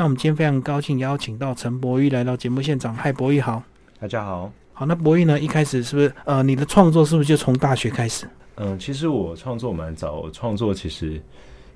那我们今天非常高兴邀请到陈博玉来到节目现场。嗨，博玉好。大家好。好，那博玉呢？一开始是不是呃，你的创作是不是就从大学开始？嗯，其实我创作蛮早，我创作其实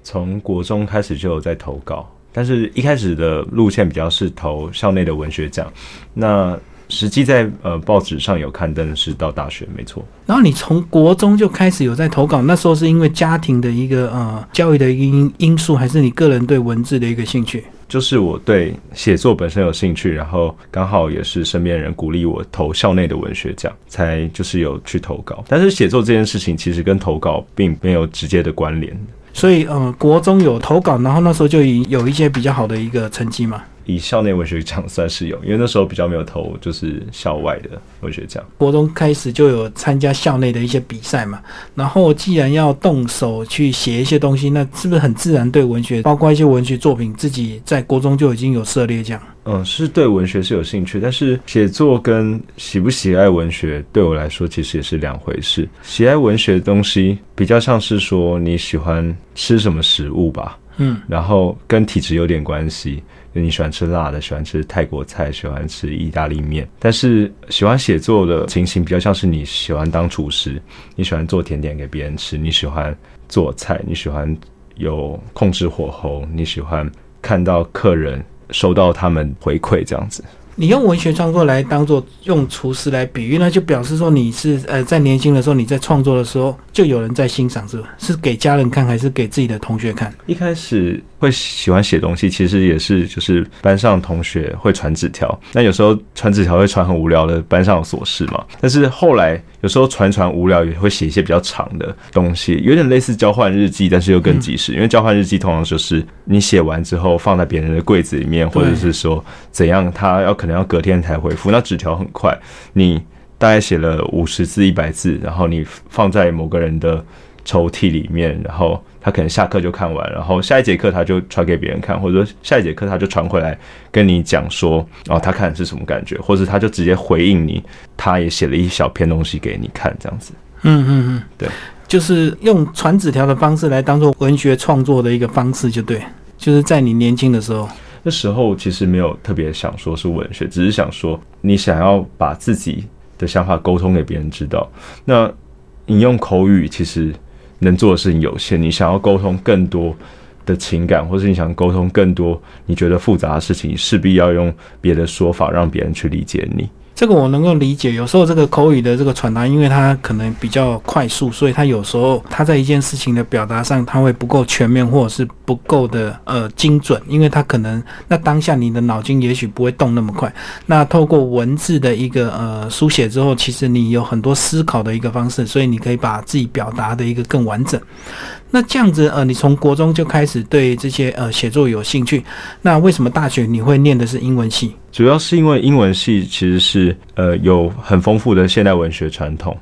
从国中开始就有在投稿，但是一开始的路线比较是投校内的文学奖。那实际在呃报纸上有刊登是到大学，没错。然后你从国中就开始有在投稿，那时候是因为家庭的一个呃教育的因因素，还是你个人对文字的一个兴趣？就是我对写作本身有兴趣，然后刚好也是身边人鼓励我投校内的文学奖，才就是有去投稿。但是写作这件事情其实跟投稿并没有直接的关联。所以呃，国中有投稿，然后那时候就已有一些比较好的一个成绩嘛。以校内文学奖算是有，因为那时候比较没有投，就是校外的文学奖。国中开始就有参加校内的一些比赛嘛，然后既然要动手去写一些东西，那是不是很自然对文学，包括一些文学作品，自己在国中就已经有涉猎这样？嗯，是对文学是有兴趣，但是写作跟喜不喜爱文学对我来说其实也是两回事。喜爱文学的东西比较像是说你喜欢吃什么食物吧，嗯，然后跟体质有点关系。你喜欢吃辣的，喜欢吃泰国菜，喜欢吃意大利面。但是喜欢写作的情形比较像是你喜欢当厨师，你喜欢做甜点给别人吃，你喜欢做菜，你喜欢有控制火候，你喜欢看到客人收到他们回馈这样子。你用文学创作来当做用厨师来比喻，那就表示说你是呃在年轻的时候你在创作的时候就有人在欣赏，是吧？是给家人看还是给自己的同学看？一开始会喜欢写东西，其实也是就是班上同学会传纸条，那有时候传纸条会传很无聊的班上琐事嘛。但是后来有时候传传无聊，也会写一些比较长的东西，有点类似交换日记，但是又更及时。因为交换日记通常就是你写完之后放在别人的柜子里面，或者是说怎样，他要。可能要隔天才回复，那纸条很快，你大概写了五十字、一百字，然后你放在某个人的抽屉里面，然后他可能下课就看完，然后下一节课他就传给别人看，或者说下一节课他就传回来跟你讲说，哦，他看是什么感觉，或者他就直接回应你，他也写了一小篇东西给你看，这样子。嗯嗯嗯，对，就是用传纸条的方式来当做文学创作的一个方式，就对，就是在你年轻的时候。那时候其实没有特别想说是文学，只是想说你想要把自己的想法沟通给别人知道。那你用口语其实能做的事情有限，你想要沟通更多的情感，或是你想沟通更多你觉得复杂的事情，势必要用别的说法让别人去理解你。这个我能够理解，有时候这个口语的这个传达，因为它可能比较快速，所以它有时候它在一件事情的表达上，它会不够全面，或者是不够的呃精准，因为它可能那当下你的脑筋也许不会动那么快。那透过文字的一个呃书写之后，其实你有很多思考的一个方式，所以你可以把自己表达的一个更完整。那这样子呃，你从国中就开始对这些呃写作有兴趣，那为什么大学你会念的是英文系？主要是因为英文系其实是呃有很丰富的现代文学传统，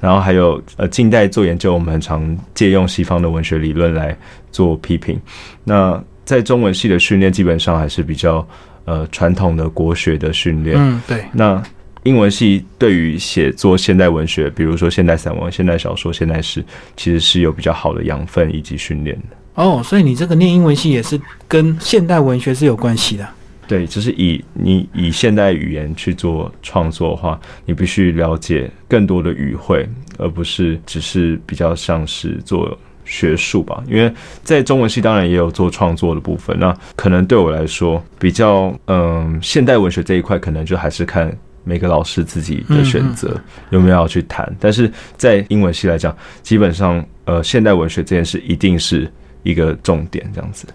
然后还有呃近代做研究，我们很常借用西方的文学理论来做批评。那在中文系的训练基本上还是比较呃传统的国学的训练。嗯，对。那英文系对于写作现代文学，比如说现代散文、现代小说、现代诗，其实是有比较好的养分以及训练的。哦，所以你这个念英文系也是跟现代文学是有关系的。对，就是以你以现代语言去做创作的话，你必须了解更多的语汇，而不是只是比较像是做学术吧。因为在中文系当然也有做创作的部分，那可能对我来说比较嗯，现代文学这一块可能就还是看每个老师自己的选择有没有要去谈。但是在英文系来讲，基本上呃，现代文学这件事一定是一个重点，这样子。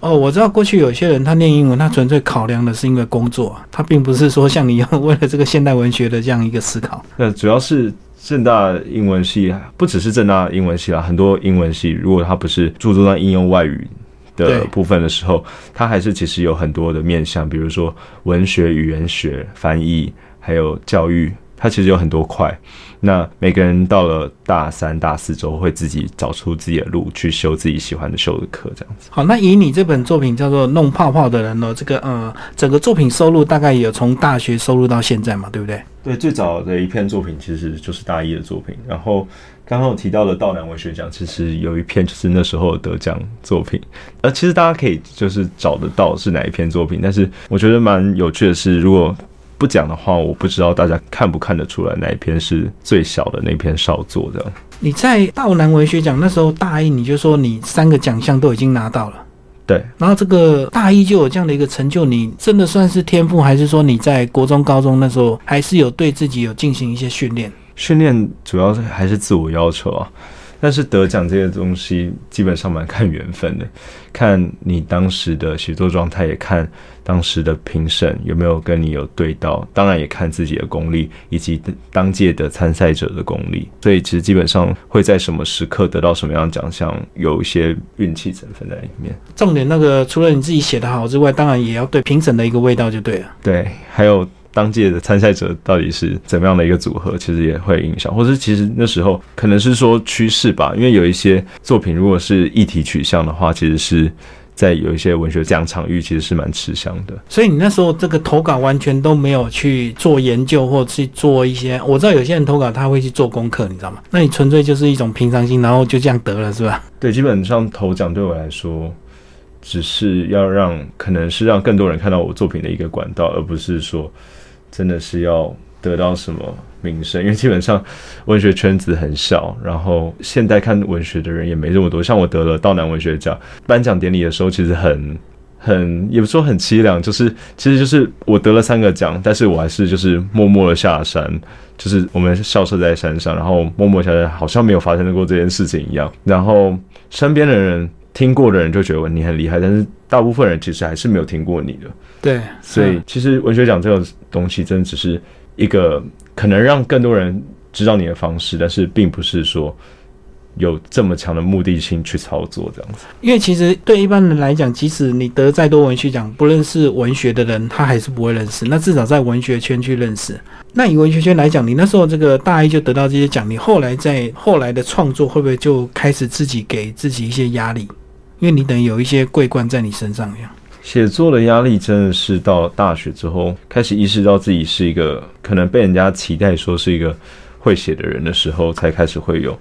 哦，我知道过去有些人他念英文，他纯粹考量的是因为工作，他并不是说像你一样为了这个现代文学的这样一个思考。那主要是正大英文系，不只是正大英文系啦，很多英文系如果他不是注重在应用外语的部分的时候，它还是其实有很多的面向，比如说文学、语言学、翻译，还有教育。它其实有很多块，那每个人到了大三、大四之后，会自己找出自己的路去修自己喜欢的修的课，这样子。好，那以你这本作品叫做《弄泡泡的人》呢，这个呃，整个作品收入大概也有从大学收入到现在嘛，对不对？对，最早的一篇作品其实就是大一的作品，然后刚刚我提到的道南文学奖，其实有一篇就是那时候得奖作品，呃，其实大家可以就是找得到是哪一篇作品，但是我觉得蛮有趣的是，如果不讲的话，我不知道大家看不看得出来哪一篇是最小的那篇少作的。你在道南文学奖那时候大一，你就说你三个奖项都已经拿到了。对，然后这个大一就有这样的一个成就，你真的算是天赋，还是说你在国中、高中那时候还是有对自己有进行一些训练？训练主要是还是自我要求啊。但是得奖这些东西基本上蛮看缘分的，看你当时的写作状态，也看当时的评审有没有跟你有对到，当然也看自己的功力以及当届的参赛者的功力。所以其实基本上会在什么时刻得到什么样的奖项，有一些运气成分在里面。重点那个除了你自己写的好之外，当然也要对评审的一个味道就对了。对，还有。当届的参赛者到底是怎么样的一个组合，其实也会影响，或者其实那时候可能是说趋势吧，因为有一些作品如果是议题取向的话，其实是在有一些文学奖场域其实是蛮吃香的。所以你那时候这个投稿完全都没有去做研究或去做一些，我知道有些人投稿他会去做功课，你知道吗？那你纯粹就是一种平常心，然后就这样得了，是吧？对，基本上投奖对我来说，只是要让可能是让更多人看到我作品的一个管道，而不是说。真的是要得到什么名声？因为基本上文学圈子很小，然后现代看文学的人也没这么多。像我得了道南文学奖，颁奖典礼的时候其实很很，也不说很凄凉，就是其实就是我得了三个奖，但是我还是就是默默的下山，就是我们校舍在山上，然后默默下来，好像没有发生过这件事情一样。然后身边的人听过的人就觉得你很厉害，但是大部分人其实还是没有听过你的。对，所以其实文学奖这种东西，真的只是一个可能让更多人知道你的方式，但是并不是说有这么强的目的性去操作这样子。因为其实对一般人来讲，即使你得再多文学奖，不认识文学的人，他还是不会认识。那至少在文学圈去认识。那以文学圈来讲，你那时候这个大一就得到这些奖，你后来在后来的创作会不会就开始自己给自己一些压力？因为你等于有一些桂冠在你身上一样。写作的压力真的是到大学之后开始意识到自己是一个可能被人家期待说是一个会写的人的时候，才开始会有。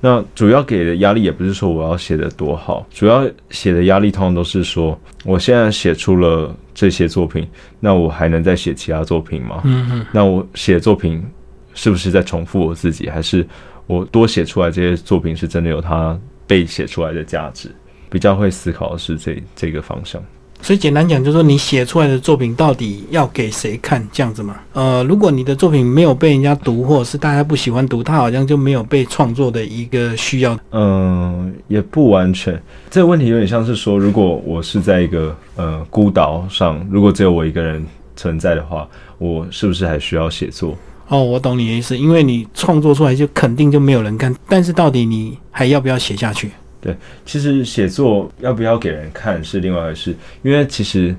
那主要给的压力也不是说我要写的多好，主要写的压力通常都是说，我现在写出了这些作品，那我还能再写其他作品吗？嗯嗯。那我写作品是不是在重复我自己，还是我多写出来这些作品是真的有它被写出来的价值？比较会思考的是这这个方向。所以简单讲，就是说你写出来的作品到底要给谁看这样子嘛？呃，如果你的作品没有被人家读，或者是大家不喜欢读，它好像就没有被创作的一个需要。嗯，也不完全。这个问题有点像是说，如果我是在一个呃孤岛上，如果只有我一个人存在的话，我是不是还需要写作？哦，我懂你的意思，因为你创作出来就肯定就没有人看，但是到底你还要不要写下去？对，其实写作要不要给人看是另外一回事，因为其实，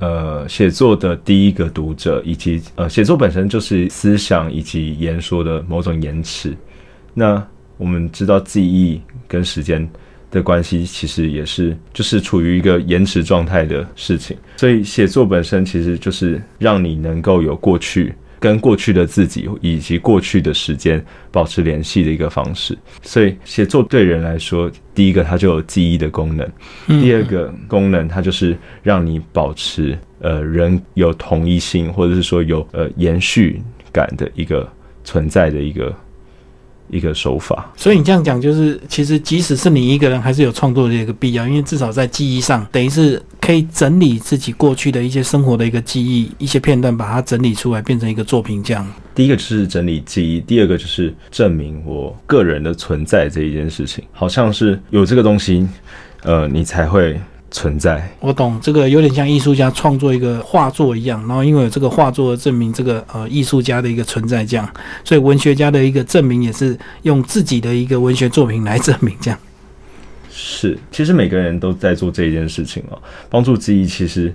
呃，写作的第一个读者以及呃，写作本身就是思想以及言说的某种延迟。那我们知道记忆跟时间的关系，其实也是就是处于一个延迟状态的事情。所以写作本身其实就是让你能够有过去。跟过去的自己以及过去的时间保持联系的一个方式，所以写作对人来说，第一个它就有记忆的功能，第二个功能它就是让你保持呃人有同一性，或者是说有呃延续感的一个存在的一个。一个手法，所以你这样讲，就是其实即使是你一个人，还是有创作的一个必要，因为至少在记忆上，等于是可以整理自己过去的一些生活的一个记忆，一些片段，把它整理出来，变成一个作品。这样，第一个就是整理记忆，第二个就是证明我个人的存在这一件事情，好像是有这个东西，呃，你才会。存在，我懂这个有点像艺术家创作一个画作一样，然后因为有这个画作证明这个呃艺术家的一个存在，这样，所以文学家的一个证明也是用自己的一个文学作品来证明，这样。是，其实每个人都在做这一件事情哦，帮助记忆其实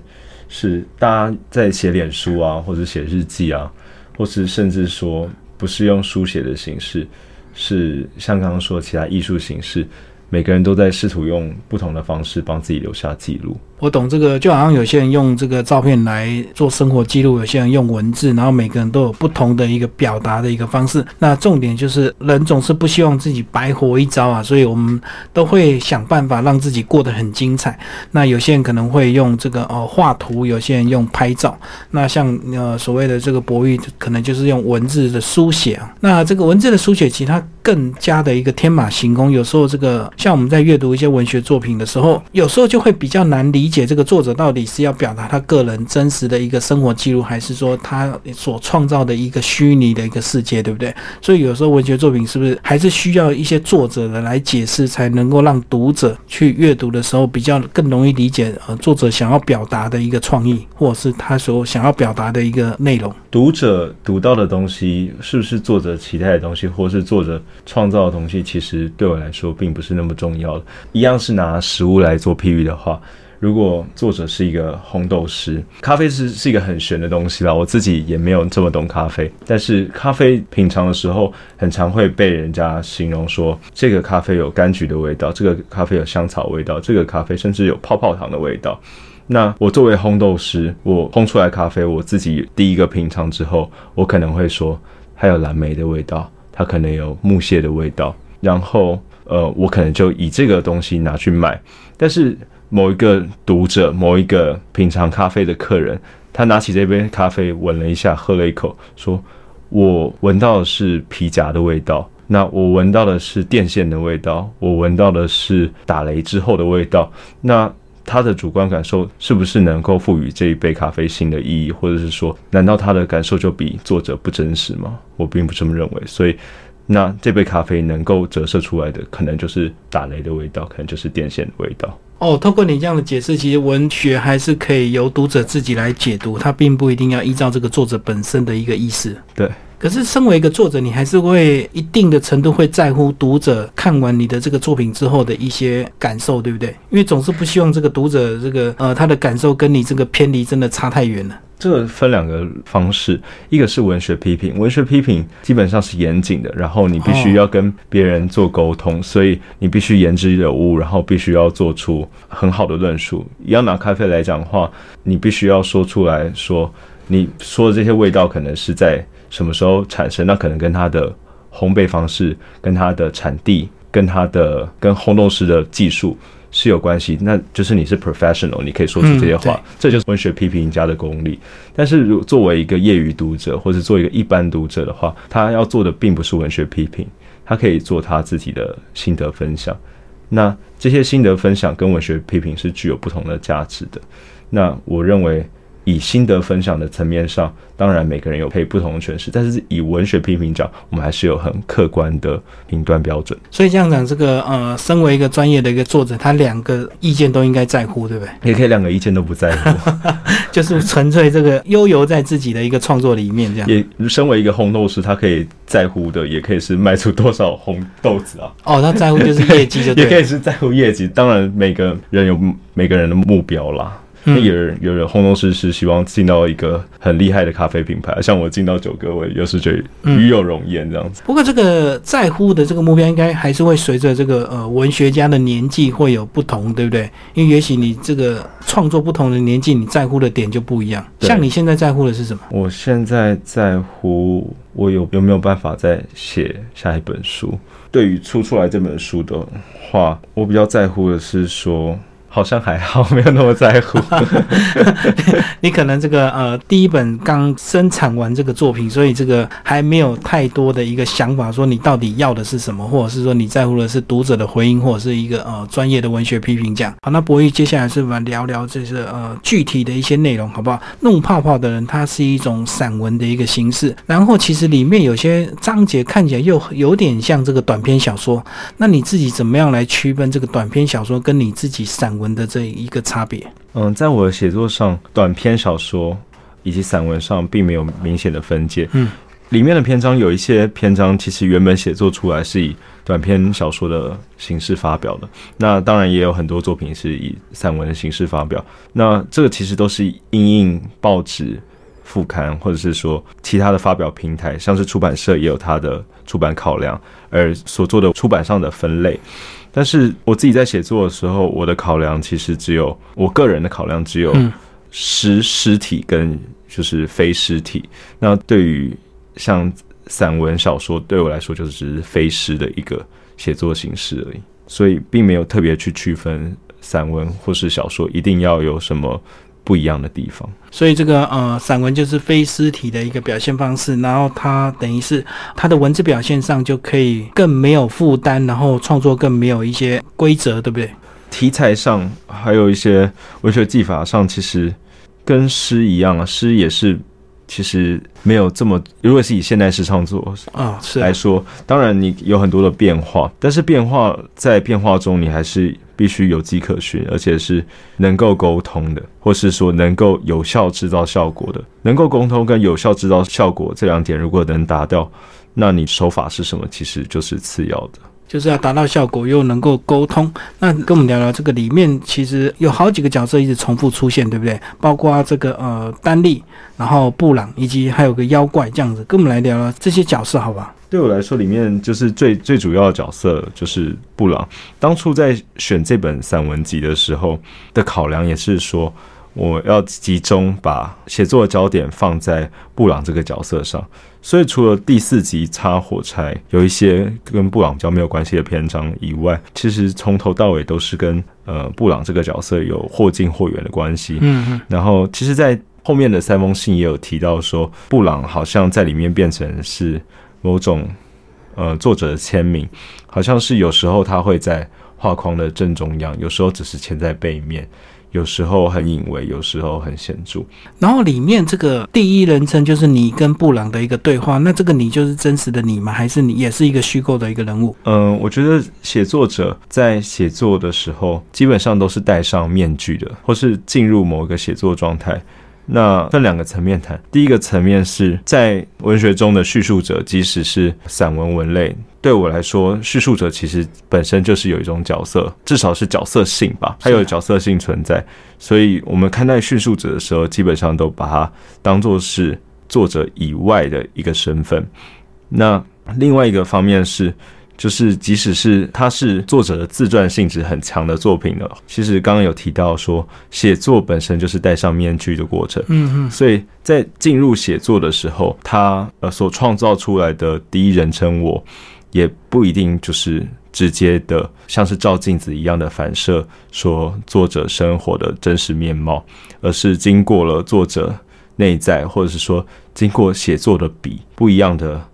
是大家在写脸书啊，或者写日记啊，或是甚至说不是用书写的形式，是像刚刚说其他艺术形式。每个人都在试图用不同的方式帮自己留下记录。我懂这个，就好像有些人用这个照片来做生活记录，有些人用文字，然后每个人都有不同的一个表达的一个方式。那重点就是人总是不希望自己白活一遭啊，所以我们都会想办法让自己过得很精彩。那有些人可能会用这个哦画图，有些人用拍照。那像呃所谓的这个博弈，可能就是用文字的书写啊。那这个文字的书写，其实它更加的一个天马行空。有时候这个像我们在阅读一些文学作品的时候，有时候就会比较难理。理解这个作者到底是要表达他个人真实的一个生活记录，还是说他所创造的一个虚拟的一个世界，对不对？所以有时候文学作品是不是还是需要一些作者的来解释，才能够让读者去阅读的时候比较更容易理解呃作者想要表达的一个创意，或者是他所想要表达的一个内容。读者读到的东西是不是作者期待的东西，或是作者创造的东西，其实对我来说并不是那么重要的。一样是拿食物来做譬喻的话。如果作者是一个烘豆师，咖啡是是一个很玄的东西啦。我自己也没有这么懂咖啡，但是咖啡品尝的时候，很常会被人家形容说，这个咖啡有柑橘的味道，这个咖啡有香草味道，这个咖啡甚至有泡泡糖的味道。那我作为烘豆师，我烘出来咖啡，我自己第一个品尝之后，我可能会说，它有蓝莓的味道，它可能有木屑的味道，然后呃，我可能就以这个东西拿去卖，但是。某一个读者，某一个品尝咖啡的客人，他拿起这杯咖啡，闻了一下，喝了一口，说：“我闻到的是皮夹的味道，那我闻到的是电线的味道，我闻到的是打雷之后的味道。那他的主观感受是不是能够赋予这一杯咖啡新的意义，或者是说，难道他的感受就比作者不真实吗？我并不这么认为。所以，那这杯咖啡能够折射出来的，可能就是打雷的味道，可能就是电线的味道。”哦，透过你这样的解释，其实文学还是可以由读者自己来解读，它并不一定要依照这个作者本身的一个意思。对。可是，身为一个作者，你还是会一定的程度会在乎读者看完你的这个作品之后的一些感受，对不对？因为总是不希望这个读者这个呃他的感受跟你这个偏离真的差太远了。这个分两个方式，一个是文学批评，文学批评基本上是严谨的，然后你必须要跟别人做沟通，所以你必须言之有物，然后必须要做出很好的论述。要拿咖啡来讲的话，你必须要说出来说，你说的这些味道可能是在。什么时候产生？那可能跟它的烘焙方式、跟它的产地、跟它的跟烘豆师的技术是有关系。那就是你是 professional，你可以说出这些话，这就是文学批评家的功力。但是，如作为一个业余读者，或者做一个一般读者的话，他要做的并不是文学批评，他可以做他自己的心得分享。那这些心得分享跟文学批评是具有不同的价值的。那我认为。以心得分享的层面上，当然每个人有配不同的诠释，但是以文学批评讲，我们还是有很客观的评断标准。所以这样讲，这个呃，身为一个专业的一个作者，他两个意见都应该在乎，对不对？也可以两个意见都不在乎，就是纯粹这个悠游在自己的一个创作里面这样。也身为一个红豆师，他可以在乎的，也可以是卖出多少红豆子啊。哦，他在乎就是业绩，就 也可以是在乎业绩。当然，每个人有每个人的目标啦。那有人有人轰动师是希望进到一个很厉害的咖啡品牌，像我进到九哥，我有时觉得与有荣焉这样子。不过这个在乎的这个目标，应该还是会随着这个呃文学家的年纪会有不同，对不对？因为也许你这个创作不同的年纪，你在乎的点就不一样。像你现在在乎的是什么？我现在在乎我有有没有办法再写下一本书。对于出出来这本书的话，我比较在乎的是说。好像还好，没有那么在乎。你可能这个呃，第一本刚生产完这个作品，所以这个还没有太多的一个想法，说你到底要的是什么，或者是说你在乎的是读者的回应，或者是一个呃专业的文学批评这样。好，那博弈接下来是我们聊聊这是呃具体的一些内容，好不好？弄泡泡的人，它是一种散文的一个形式，然后其实里面有些章节看起来又有点像这个短篇小说。那你自己怎么样来区分这个短篇小说跟你自己散文？的这一个差别，嗯，在我的写作上，短篇小说以及散文上并没有明显的分界，嗯，里面的篇章有一些篇章其实原本写作出来是以短篇小说的形式发表的，那当然也有很多作品是以散文的形式发表，那这个其实都是因应报纸副刊，或者是说其他的发表平台，像是出版社也有它的出版考量，而所做的出版上的分类。但是我自己在写作的时候，我的考量其实只有我个人的考量，只有实实体跟就是非实体。那对于像散文小说，对我来说就是只是非诗的一个写作形式而已，所以并没有特别去区分散文或是小说一定要有什么。不一样的地方，所以这个呃，散文就是非尸体的一个表现方式，然后它等于是它的文字表现上就可以更没有负担，然后创作更没有一些规则，对不对？题材上还有一些文学技法上，其实跟诗一样啊，诗也是其实没有这么，如果是以现代诗创作啊是来说，当然你有很多的变化，但是变化在变化中，你还是。必须有迹可循，而且是能够沟通的，或是说能够有效制造效果的。能够沟通跟有效制造效果这两点，如果能达到，那你手法是什么，其实就是次要的。就是要达到效果，又能够沟通。那跟我们聊聊这个里面，其实有好几个角色一直重复出现，对不对？包括这个呃丹利，然后布朗，以及还有个妖怪这样子。跟我们来聊聊这些角色，好吧？对我来说，里面就是最最主要的角色就是布朗。当初在选这本散文集的时候的考量，也是说我要集中把写作的焦点放在布朗这个角色上。所以，除了第四集插火柴有一些跟布朗比较没有关系的篇章以外，其实从头到尾都是跟呃布朗这个角色有或近或远的关系。嗯嗯。然后，其实，在后面的三封信也有提到说，布朗好像在里面变成是。某种呃作者的签名，好像是有时候他会在画框的正中央，有时候只是签在背面，有时候很隐微，有时候很显著。然后里面这个第一人称就是你跟布朗的一个对话，那这个你就是真实的你吗？还是你也是一个虚构的一个人物？嗯，我觉得写作者在写作的时候，基本上都是戴上面具的，或是进入某一个写作状态。那分两个层面谈，第一个层面是在文学中的叙述者，即使是散文文类，对我来说，叙述者其实本身就是有一种角色，至少是角色性吧，它有角色性存在。所以我们看待叙述者的时候，基本上都把它当做是作者以外的一个身份。那另外一个方面是。就是，即使是他是作者的自传性质很强的作品呢，其实刚刚有提到说，写作本身就是戴上面具的过程。嗯嗯，所以在进入写作的时候，他呃所创造出来的第一人称我，也不一定就是直接的，像是照镜子一样的反射说作者生活的真实面貌，而是经过了作者内在，或者是说经过写作的笔不一样的。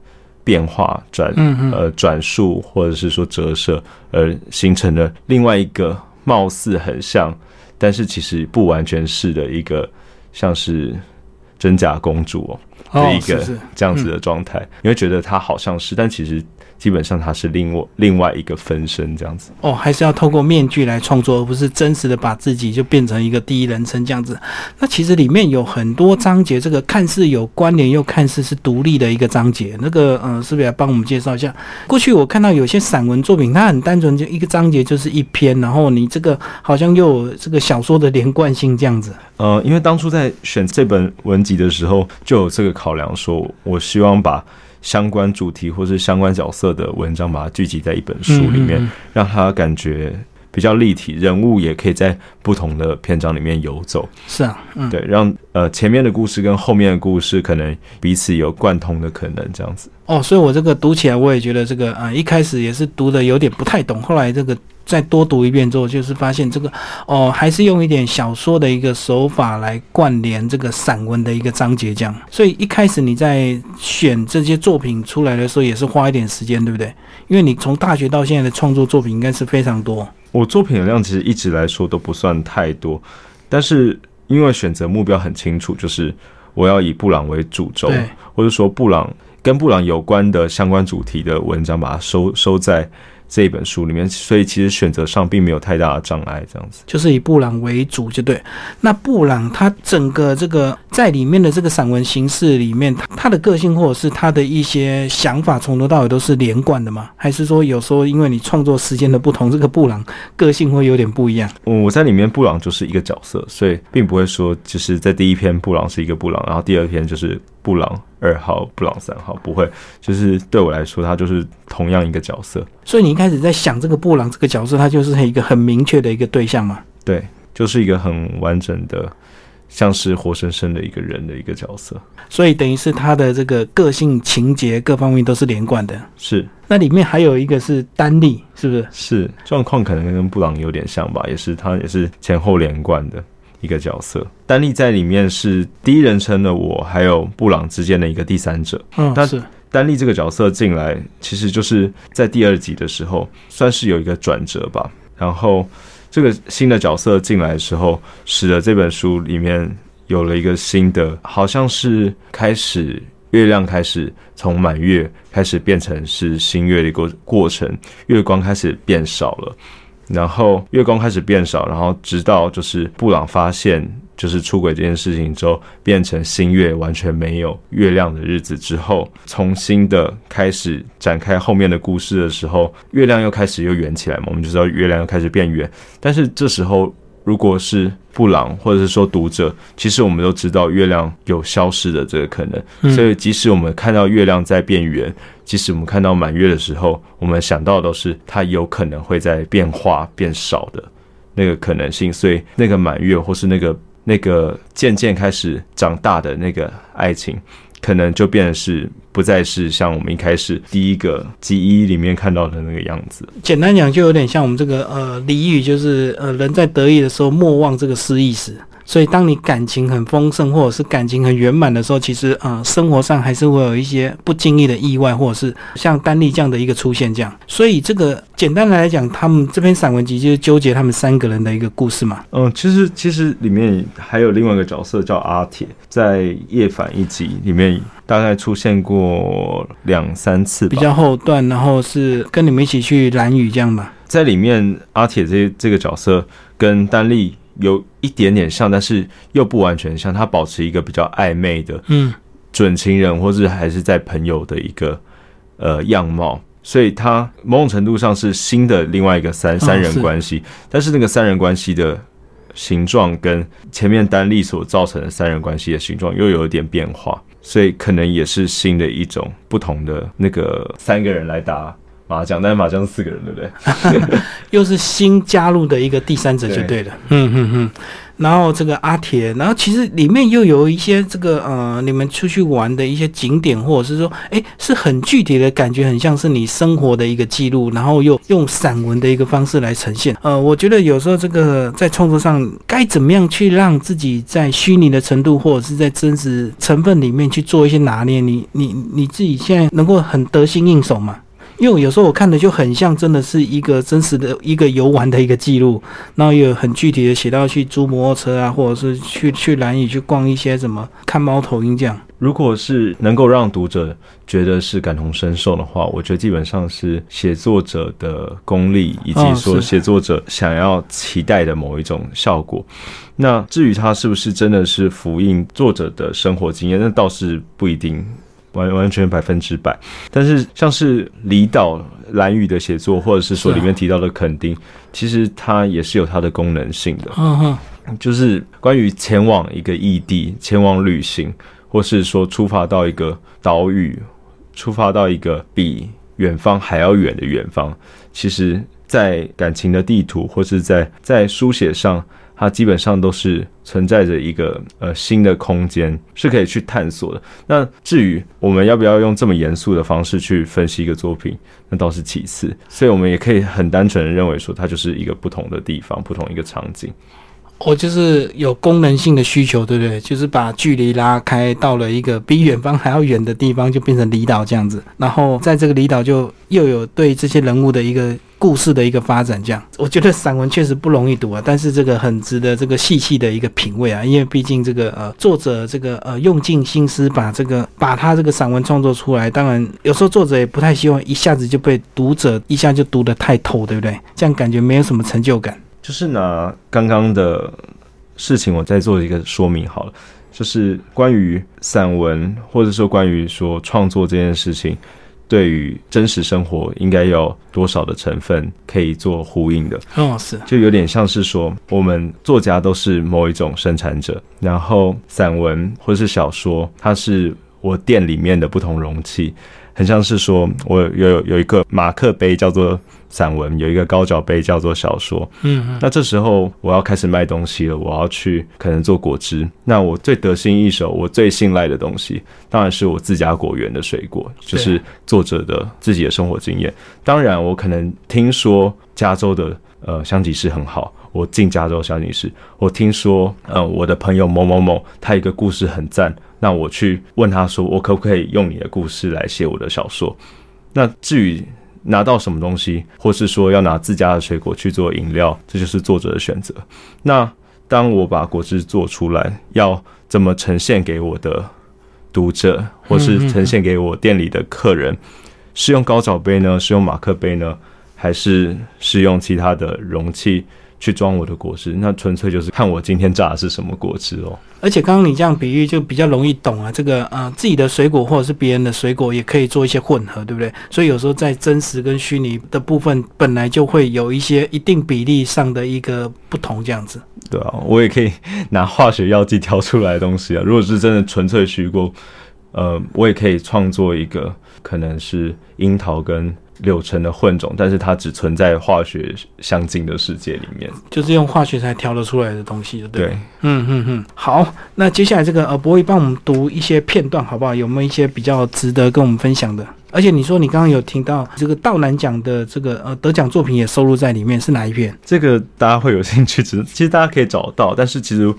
变化转呃转述或者是说折射，而形成了另外一个貌似很像，但是其实不完全是的一个像是真假公主哦的一个这样子的状态，你会觉得她好像是，但其实。基本上它是另外另外一个分身这样子哦，还是要透过面具来创作，而不是真实的把自己就变成一个第一人称这样子。那其实里面有很多章节，这个看似有关联又看似是独立的一个章节。那个呃，是不是来帮我们介绍一下？过去我看到有些散文作品，它很单纯，就一个章节就是一篇，然后你这个好像又有这个小说的连贯性这样子。呃，因为当初在选这本文集的时候，就有这个考量，说我希望把。相关主题或是相关角色的文章，把它聚集在一本书里面，让它感觉比较立体，人物也可以在不同的篇章里面游走。是啊，对，让呃前面的故事跟后面的故事可能彼此有贯通的可能，这样子。哦，所以我这个读起来，我也觉得这个啊，一开始也是读的有点不太懂，后来这个。再多读一遍之后，就是发现这个哦，还是用一点小说的一个手法来关联这个散文的一个章节，这样。所以一开始你在选这些作品出来的时候，也是花一点时间，对不对？因为你从大学到现在的创作作品应该是非常多。我作品的量其实一直来说都不算太多，但是因为选择目标很清楚，就是我要以布朗为主轴，或者说布朗跟布朗有关的相关主题的文章，把它收收在。这一本书里面，所以其实选择上并没有太大的障碍，这样子。就是以布朗为主，就对。那布朗他整个这个在里面的这个散文形式里面，他他的个性或者是他的一些想法，从头到尾都是连贯的吗？还是说有时候因为你创作时间的不同，这个布朗个性会有点不一样？我在里面布朗就是一个角色，所以并不会说就是在第一篇布朗是一个布朗，然后第二篇就是布朗二号、布朗三号，不会，就是对我来说，他就是同样一个角色。所以你一开始在想这个布朗这个角色，他就是一个很明确的一个对象嘛？对，就是一个很完整的，像是活生生的一个人的一个角色。所以等于是他的这个个性、情节各方面都是连贯的。是，那里面还有一个是丹利，是不是？是状况可能跟布朗有点像吧，也是他也是前后连贯的一个角色。丹利在里面是第一人称的我，还有布朗之间的一个第三者。嗯，但是丹利这个角色进来，其实就是在第二集的时候，算是有一个转折吧。然后这个新的角色进来的时候，使得这本书里面有了一个新的，好像是开始月亮开始从满月开始变成是新月的一个过程，月光开始变少了。然后月光开始变少，然后直到就是布朗发现就是出轨这件事情之后，变成新月完全没有月亮的日子之后，重新的开始展开后面的故事的时候，月亮又开始又圆起来嘛，我们就知道月亮又开始变圆。但是这时候如果是布朗或者是说读者，其实我们都知道月亮有消失的这个可能，所以即使我们看到月亮在变圆。即使我们看到满月的时候，我们想到的都是它有可能会在变化变少的那个可能性，所以那个满月或是那个那个渐渐开始长大的那个爱情，可能就变得是不再是像我们一开始第一个记忆里面看到的那个样子。简单讲，就有点像我们这个呃俚语，就是呃人在得意的时候莫忘这个失意时。所以，当你感情很丰盛，或者是感情很圆满的时候，其实，呃，生活上还是会有一些不经意的意外，或者是像丹利这样的一个出现，这样。所以，这个简单来讲，他们这篇散文集就是纠结他们三个人的一个故事嘛。嗯，其实其实里面还有另外一个角色叫阿铁，在夜反一集里面大概出现过两三次，比较后段，然后是跟你们一起去蓝雨这样吧。在里面，阿铁这这个角色跟丹利。有一点点像，但是又不完全像。他保持一个比较暧昧的，嗯，准情人，或是还是在朋友的一个呃样貌，所以他某种程度上是新的另外一个三三人关系。但是那个三人关系的形状跟前面单立所造成的三人关系的形状又有一点变化，所以可能也是新的一种不同的那个三个人来打。麻将，但是麻将四个人，对不对？又是新加入的一个第三者，就对了。嗯嗯嗯。然后这个阿铁，然后其实里面又有一些这个呃，你们出去玩的一些景点，或者是说，哎，是很具体的感觉，很像是你生活的一个记录，然后又用散文的一个方式来呈现。呃，我觉得有时候这个在创作上该怎么样去让自己在虚拟的程度，或者是在真实成分里面去做一些拿捏，你你你自己现在能够很得心应手吗？因为有时候我看的就很像，真的是一个真实的一个游玩的一个记录，然后有很具体的写到去租摩托车啊，或者是去去蓝屿去逛一些什么看猫头鹰这样。如果是能够让读者觉得是感同身受的话，我觉得基本上是写作者的功力，以及说写作者想要期待的某一种效果。那至于他是不是真的是复印作者的生活经验，那倒是不一定。完完全百分之百，但是像是离岛蓝语的写作，或者是说里面提到的肯定，其实它也是有它的功能性的。嗯哼，就是关于前往一个异地、前往旅行，或是说出发到一个岛屿，出发到一个比远方还要远的远方，其实在感情的地图，或是在在书写上。它基本上都是存在着一个呃新的空间，是可以去探索的。那至于我们要不要用这么严肃的方式去分析一个作品，那倒是其次。所以我们也可以很单纯的认为说，它就是一个不同的地方，不同一个场景。我就是有功能性的需求，对不对？就是把距离拉开到了一个比远方还要远的地方，就变成离岛这样子。然后在这个离岛就又有对这些人物的一个。故事的一个发展。这样，我觉得散文确实不容易读啊，但是这个很值得这个细细的一个品味啊，因为毕竟这个呃作者这个呃用尽心思把这个把他这个散文创作出来，当然有时候作者也不太希望一下子就被读者一下就读得太透，对不对？这样感觉没有什么成就感。就是拿刚刚的事情，我再做一个说明好了。就是关于散文，或者说关于说创作这件事情，对于真实生活应该有多少的成分可以做呼应的？哦，是，就有点像是说，我们作家都是某一种生产者，然后散文或者是小说，它是我店里面的不同容器。很像是说，我有有一个马克杯叫做散文，有一个高脚杯叫做小说。嗯，那这时候我要开始卖东西了，我要去可能做果汁。那我最得心应手，我最信赖的东西，当然是我自家果园的水果，就是作者的自己的生活经验。当然，我可能听说加州的呃香吉士很好。我进加州香吉士，我听说，呃，我的朋友某某某，他一个故事很赞，那我去问他说，我可不可以用你的故事来写我的小说？那至于拿到什么东西，或是说要拿自家的水果去做饮料，这就是作者的选择。那当我把果汁做出来，要怎么呈现给我的读者，或是呈现给我店里的客人？是用高脚杯呢？是用马克杯呢？还是是用其他的容器？去装我的果汁，那纯粹就是看我今天榨的是什么果汁哦。而且刚刚你这样比喻就比较容易懂啊，这个呃自己的水果或者是别人的水果也可以做一些混合，对不对？所以有时候在真实跟虚拟的部分本来就会有一些一定比例上的一个不同，这样子。对啊，我也可以拿化学药剂调出来的东西啊。如果是真的纯粹虚构，呃，我也可以创作一个可能是樱桃跟。柳橙的混种，但是它只存在化学相近的世界里面，就是用化学才调得出来的东西，对。嗯嗯嗯，好，那接下来这个呃，博弈帮我们读一些片段好不好？有没有一些比较值得跟我们分享的？而且你说你刚刚有听到这个道南奖的这个呃得奖作品也收录在里面，是哪一篇？这个大家会有兴趣，其实大家可以找到，但是其实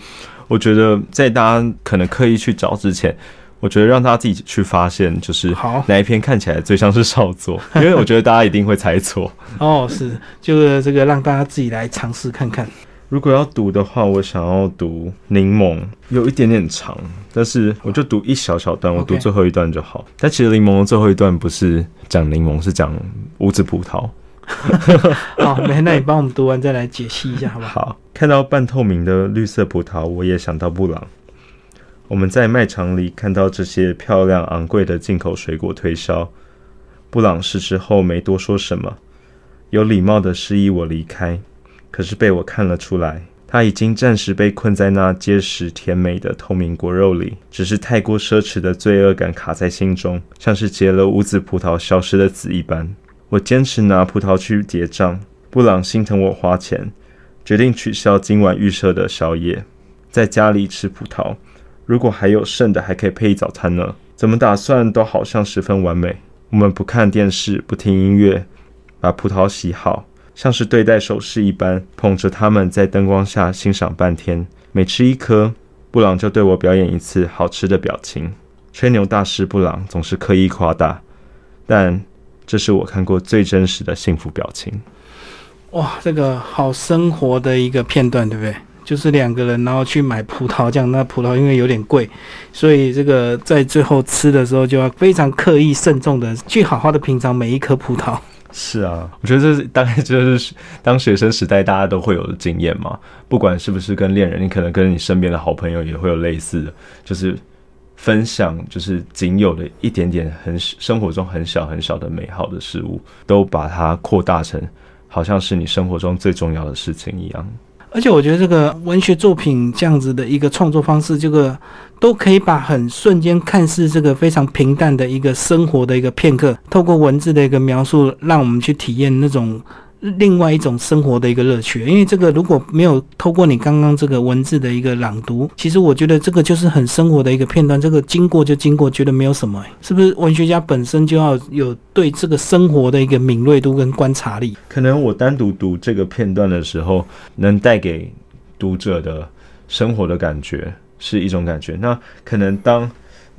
我觉得在大家可能刻意去找之前。我觉得让他自己去发现，就是哪一篇看起来最像是少佐，因为我觉得大家一定会猜错。哦，是，就是这个让大家自己来尝试看看。如果要读的话，我想要读柠檬，有一点点长，但是我就读一小小段，我读最后一段就好。但其实柠檬的最后一段不是讲柠檬，是讲无籽葡萄。好，没，那你帮我们读完再来解析一下，好不好？好，看到半透明的绿色葡萄，我也想到布朗。我们在卖场里看到这些漂亮昂贵的进口水果推销。布朗试吃后没多说什么，有礼貌的示意我离开。可是被我看了出来，他已经暂时被困在那结实甜美的透明果肉里，只是太过奢侈的罪恶感卡在心中，像是结了无籽葡萄消失的籽一般。我坚持拿葡萄去结账。布朗心疼我花钱，决定取消今晚预设的宵夜，在家里吃葡萄。如果还有剩的，还可以配早餐呢。怎么打算都好像十分完美。我们不看电视，不听音乐，把葡萄洗好，像是对待首饰一般，捧着它们在灯光下欣赏半天。每吃一颗，布朗就对我表演一次好吃的表情。吹牛大师布朗总是刻意夸大，但这是我看过最真实的幸福表情。哇，这个好生活的一个片段，对不对？就是两个人，然后去买葡萄酱。那葡萄因为有点贵，所以这个在最后吃的时候就要非常刻意慎重的去好好的品尝每一颗葡萄。是啊，我觉得这是大概就是当学生时代大家都会有的经验嘛。不管是不是跟恋人，你可能跟你身边的好朋友也会有类似的，就是分享，就是仅有的一点点很生活中很小很小的美好的事物，都把它扩大成好像是你生活中最重要的事情一样。而且我觉得这个文学作品这样子的一个创作方式，这个都可以把很瞬间看似这个非常平淡的一个生活的一个片刻，透过文字的一个描述，让我们去体验那种。另外一种生活的一个乐趣，因为这个如果没有透过你刚刚这个文字的一个朗读，其实我觉得这个就是很生活的一个片段。这个经过就经过，觉得没有什么，是不是？文学家本身就要有对这个生活的一个敏锐度跟观察力。可能我单独读这个片段的时候，能带给读者的生活的感觉是一种感觉。那可能当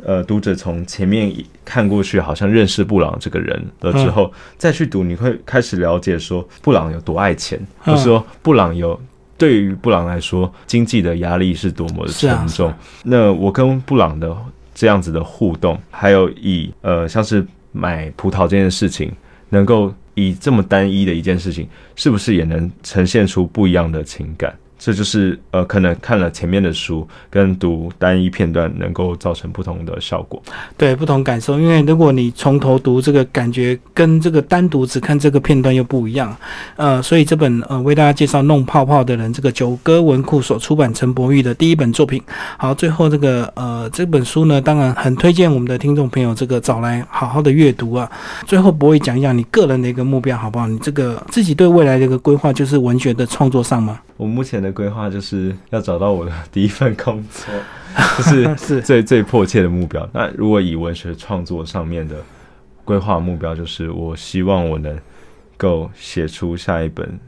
呃读者从前面看过去，好像认识布朗这个人了之后，再去读，你会开始了解说布朗有多爱钱，或者说布朗有对于布朗来说经济的压力是多么的沉重。那我跟布朗的这样子的互动，还有以呃像是买葡萄这件事情，能够以这么单一的一件事情，是不是也能呈现出不一样的情感？这就是呃，可能看了前面的书跟读单一片段，能够造成不同的效果，对不同感受。因为如果你从头读，这个感觉跟这个单独只看这个片段又不一样。呃，所以这本呃为大家介绍弄泡泡的人，这个九歌文库所出版陈柏宇的第一本作品。好，最后这个呃这本书呢，当然很推荐我们的听众朋友这个找来好好的阅读啊。最后博宇讲一讲你个人的一个目标好不好？你这个自己对未来的一个规划，就是文学的创作上吗？我目前的规划就是要找到我的第一份工作，这是是最最迫切的目标。那如果以文学创作上面的规划目标，就是我希望我能够写出下一本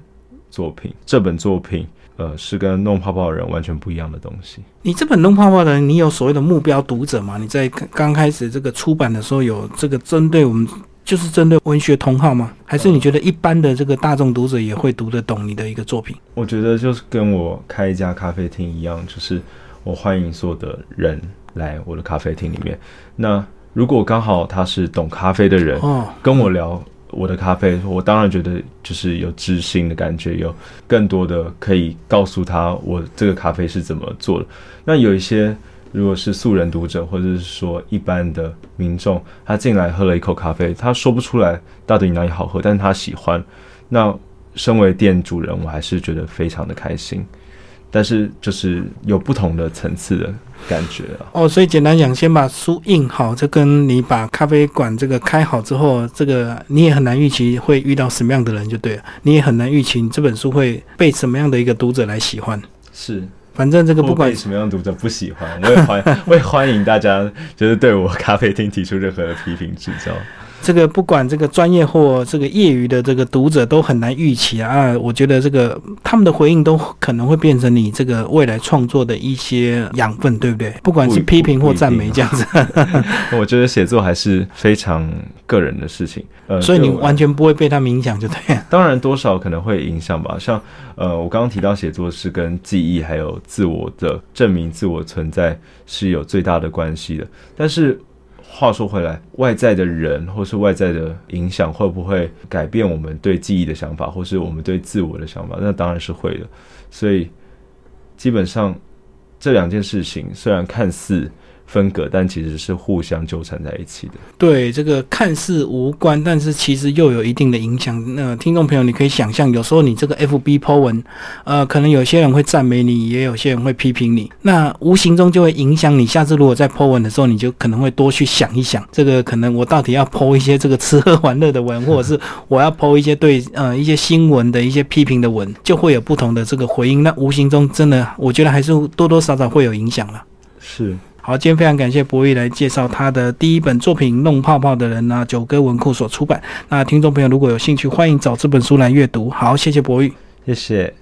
作品。这本作品，呃，是跟弄泡泡的人完全不一样的东西。你这本弄泡泡的人，你有所谓的目标读者吗？你在刚开始这个出版的时候，有这个针对我们？就是针对文学同好吗？还是你觉得一般的这个大众读者也会读得懂你的一个作品？我觉得就是跟我开一家咖啡厅一样，就是我欢迎所有的人来我的咖啡厅里面。那如果刚好他是懂咖啡的人，哦，跟我聊我的咖啡，我当然觉得就是有知心的感觉，有更多的可以告诉他我这个咖啡是怎么做的。那有一些。如果是素人读者，或者是说一般的民众，他进来喝了一口咖啡，他说不出来到底哪里好喝，但是他喜欢。那身为店主人，我还是觉得非常的开心。但是就是有不同的层次的感觉啊。哦，所以简单讲，先把书印好，这跟你把咖啡馆这个开好之后，这个你也很难预期会遇到什么样的人，就对了。你也很难预期这本书会被什么样的一个读者来喜欢。是。反正这个不管什么样读者不喜欢，我也欢 我也欢迎大家，就是对我咖啡厅提出任何的批评指教。这个不管这个专业或这个业余的这个读者都很难预期啊！我觉得这个他们的回应都可能会变成你这个未来创作的一些养分，对不对？不管是批评或赞美这样子。我觉得写作还是非常个人的事情，呃，所以你完全不会被他影响，就对。当然多少可能会影响吧，像呃，我刚刚提到写作是跟记忆还有自我的证明、自我存在是有最大的关系的，但是。话说回来，外在的人或是外在的影响会不会改变我们对记忆的想法，或是我们对自我的想法？那当然是会的。所以，基本上这两件事情虽然看似。分隔，但其实是互相纠缠在一起的。对，这个看似无关，但是其实又有一定的影响。那听众朋友，你可以想象，有时候你这个 FB po 文，呃，可能有些人会赞美你，也有些人会批评你，那无形中就会影响你。下次如果在 po 文的时候，你就可能会多去想一想，这个可能我到底要 po 一些这个吃喝玩乐的文，或者是我要 po 一些对呃一些新闻的一些批评的文，就会有不同的这个回应。那无形中真的，我觉得还是多多少少会有影响了。是。好，今天非常感谢博弈来介绍他的第一本作品《弄泡泡的人》呢，九歌文库所出版。那听众朋友如果有兴趣，欢迎找这本书来阅读。好，谢谢博弈，谢谢。